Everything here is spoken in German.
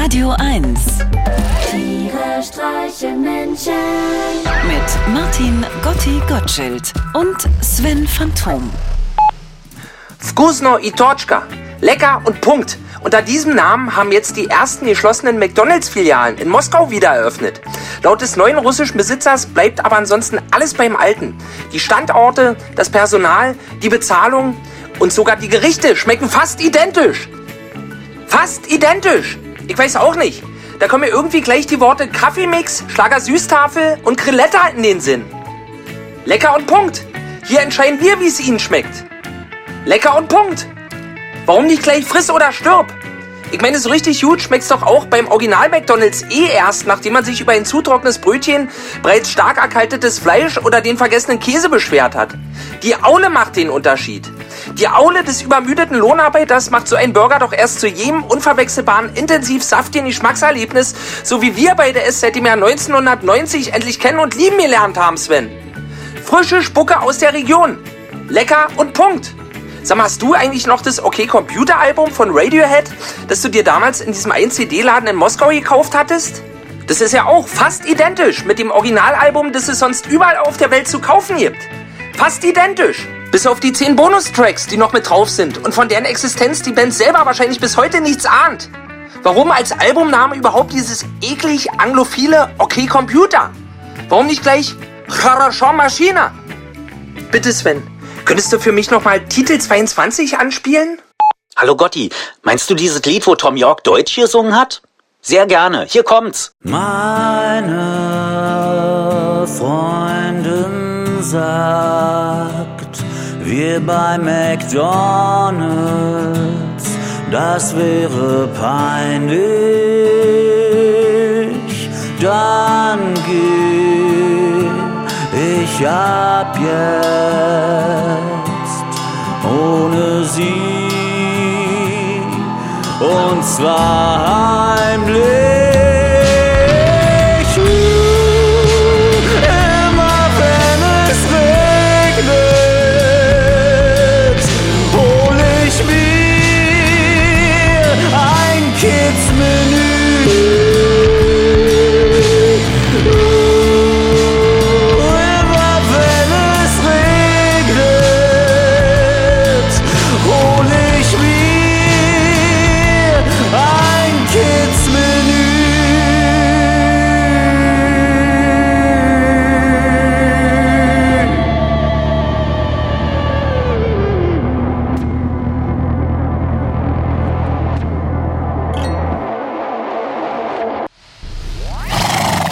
Radio 1 Tiere streichen Menschen. mit Martin Gotti Gottschild und Sven Phantom. Vkusno i Torchka. Lecker und Punkt. Unter diesem Namen haben jetzt die ersten geschlossenen McDonalds-Filialen in Moskau wieder eröffnet. Laut des neuen russischen Besitzers bleibt aber ansonsten alles beim Alten. Die Standorte, das Personal, die Bezahlung und sogar die Gerichte schmecken fast identisch. Fast identisch. Ich weiß auch nicht. Da kommen mir irgendwie gleich die Worte Kaffeemix, Schlager Süßtafel und Grilletta in den Sinn. Lecker und Punkt. Hier entscheiden wir, wie es Ihnen schmeckt. Lecker und Punkt. Warum nicht gleich friss oder stirb? Ich meine, so richtig gut schmeckt's doch auch beim Original McDonalds eh erst, nachdem man sich über ein zu trockenes Brötchen, bereits stark erkaltetes Fleisch oder den vergessenen Käse beschwert hat. Die Aule macht den Unterschied. Die Aule des übermüdeten Lohnarbeiters macht so ein Burger doch erst zu jedem unverwechselbaren, intensiv saftigen Geschmackserlebnis, so wie wir beide es seit dem Jahr 1990 endlich kennen und lieben gelernt haben, Sven. Frische Spucke aus der Region. Lecker und Punkt. Sag mal, hast du eigentlich noch das OK Computer Album von Radiohead, das du dir damals in diesem 1-CD-Laden in Moskau gekauft hattest? Das ist ja auch fast identisch mit dem Originalalbum, das es sonst überall auf der Welt zu kaufen gibt. Fast identisch. Bis auf die 10 Bonustracks, die noch mit drauf sind und von deren Existenz die Band selber wahrscheinlich bis heute nichts ahnt. Warum als Albumname überhaupt dieses eklig anglophile OK Computer? Warum nicht gleich Хорошо Maschine? Bitte Sven, könntest du für mich nochmal Titel 22 anspielen? Hallo Gotti, meinst du dieses Lied, wo Tom York Deutsch gesungen hat? Sehr gerne, hier kommt's. Meine Freundin sagt, wir bei McDonald's, das wäre peinlich. Dann geh ich ab jetzt ohne sie und zwar heimlich.